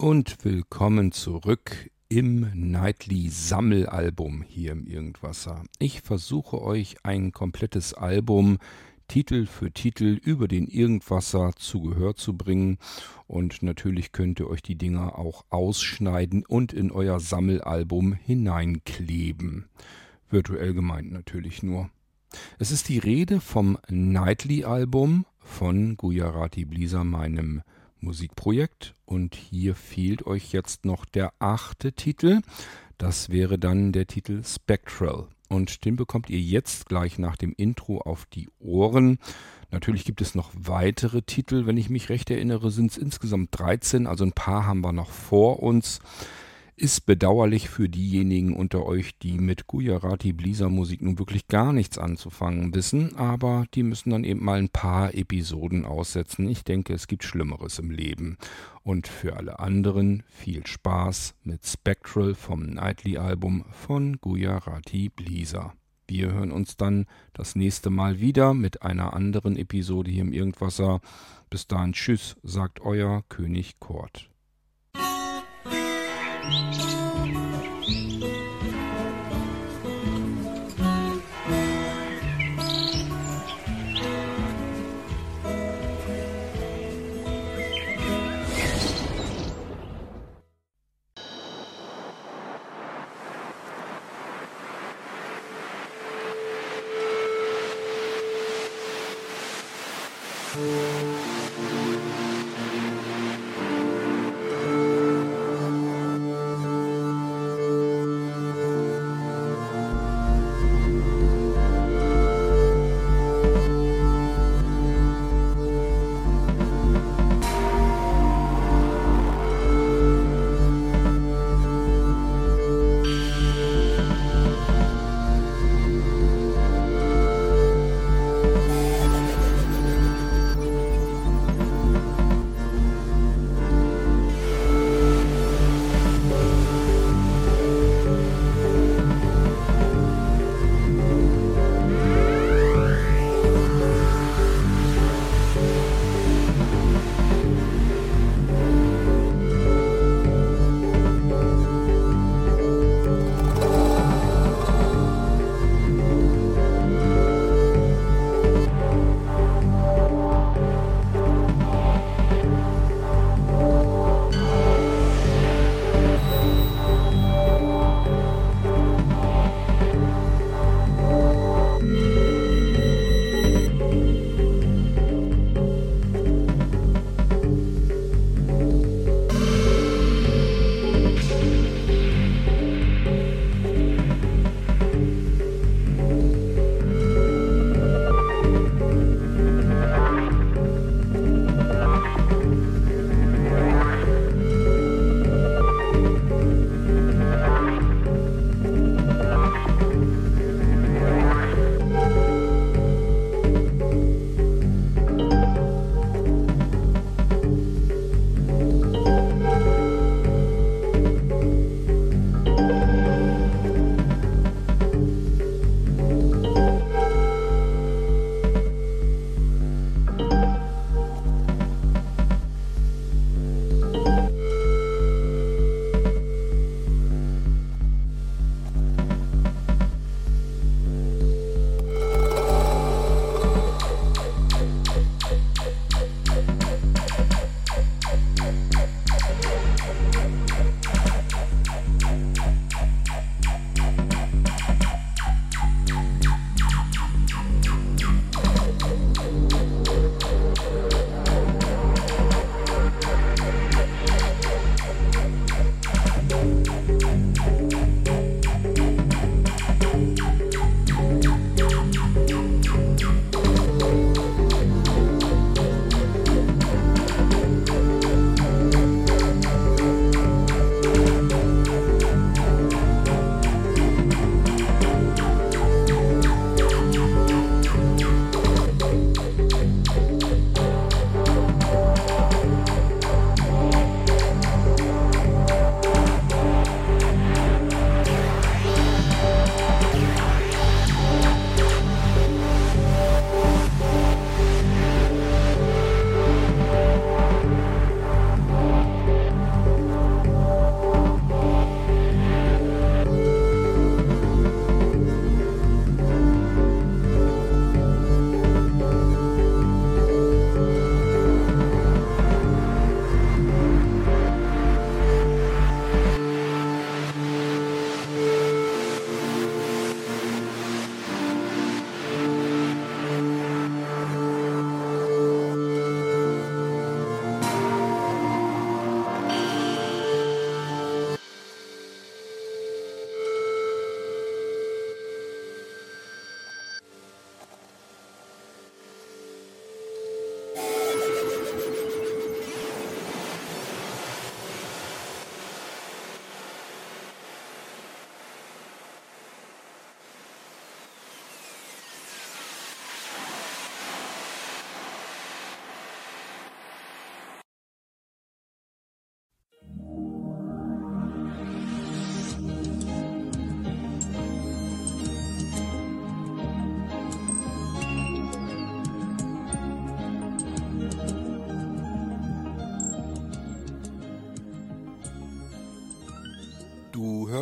und willkommen zurück im Nightly Sammelalbum hier im Irgendwasser. Ich versuche euch ein komplettes Album Titel für Titel über den Irgendwasser zu Gehör zu bringen und natürlich könnt ihr euch die Dinger auch ausschneiden und in euer Sammelalbum hineinkleben. Virtuell gemeint natürlich nur. Es ist die Rede vom Nightly Album von Gujarati Blisa, meinem Musikprojekt. Und hier fehlt euch jetzt noch der achte Titel. Das wäre dann der Titel Spectral. Und den bekommt ihr jetzt gleich nach dem Intro auf die Ohren. Natürlich gibt es noch weitere Titel. Wenn ich mich recht erinnere, sind es insgesamt 13. Also ein paar haben wir noch vor uns. Ist bedauerlich für diejenigen unter euch, die mit Gujarati Blisa Musik nun wirklich gar nichts anzufangen wissen, aber die müssen dann eben mal ein paar Episoden aussetzen. Ich denke, es gibt Schlimmeres im Leben. Und für alle anderen viel Spaß mit Spectral vom Nightly Album von Gujarati Blisa. Wir hören uns dann das nächste Mal wieder mit einer anderen Episode hier im Irgendwasser. Bis dahin, tschüss, sagt euer König Kort.